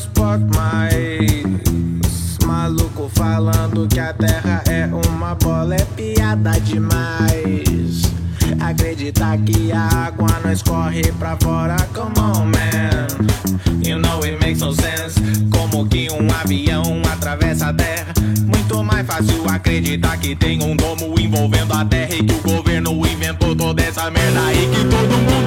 Deus Maluco falando que a terra é uma bola é piada demais. Acreditar que a água não escorre pra fora Come on man. You know it makes no sense Como que um avião atravessa a terra. Muito mais fácil acreditar que tem um domo envolvendo a terra E que o governo inventou toda essa merda E que todo mundo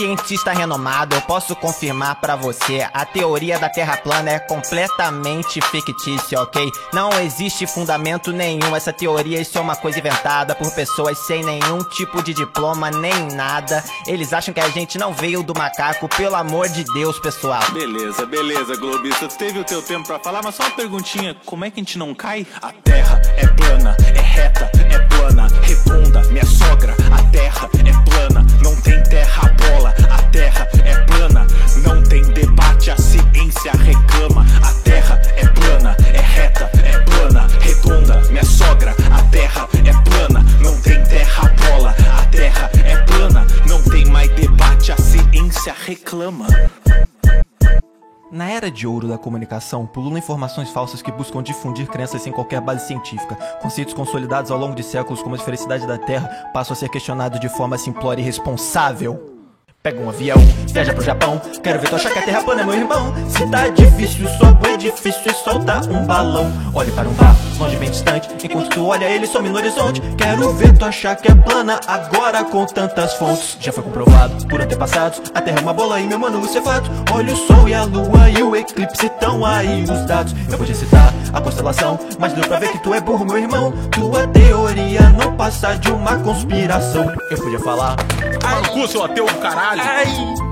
cientista renomado, eu posso confirmar pra você: a teoria da Terra plana é completamente fictícia, ok? Não existe fundamento nenhum. Essa teoria, isso é uma coisa inventada por pessoas sem nenhum tipo de diploma nem nada. Eles acham que a gente não veio do macaco, pelo amor de Deus, pessoal. Beleza, beleza, Globista. Teve o teu tempo pra falar, mas só uma perguntinha: como é que a gente não cai? A terra é plana, é reta, é plana, redonda. Minha sogra, a terra reclama. Na era de ouro da comunicação, pululam informações falsas que buscam difundir crenças sem qualquer base científica. Conceitos consolidados ao longo de séculos, como a esfericidade da Terra, passam a ser questionados de forma simplória e irresponsável. Pega um avião, viaja pro Japão. Quero ver tu achar que a terra plana é meu irmão. Se tá difícil, sobe o edifício e solta um balão. Olhe para um bar, longe bem distante. Enquanto tu olha ele, some no horizonte. Quero ver tu achar que é plana agora com tantas fontes. Já foi comprovado por antepassados. A terra é uma bola e meu mano, isso é fato. Olha o sol e a lua e o eclipse estão aí os dados. Eu te citar a constelação, mas deu pra ver que tu é burro, meu irmão. Tua teoria não passa de uma conspiração. Eu podia falar. No cu, seu ateu caralho! malade. Aïe.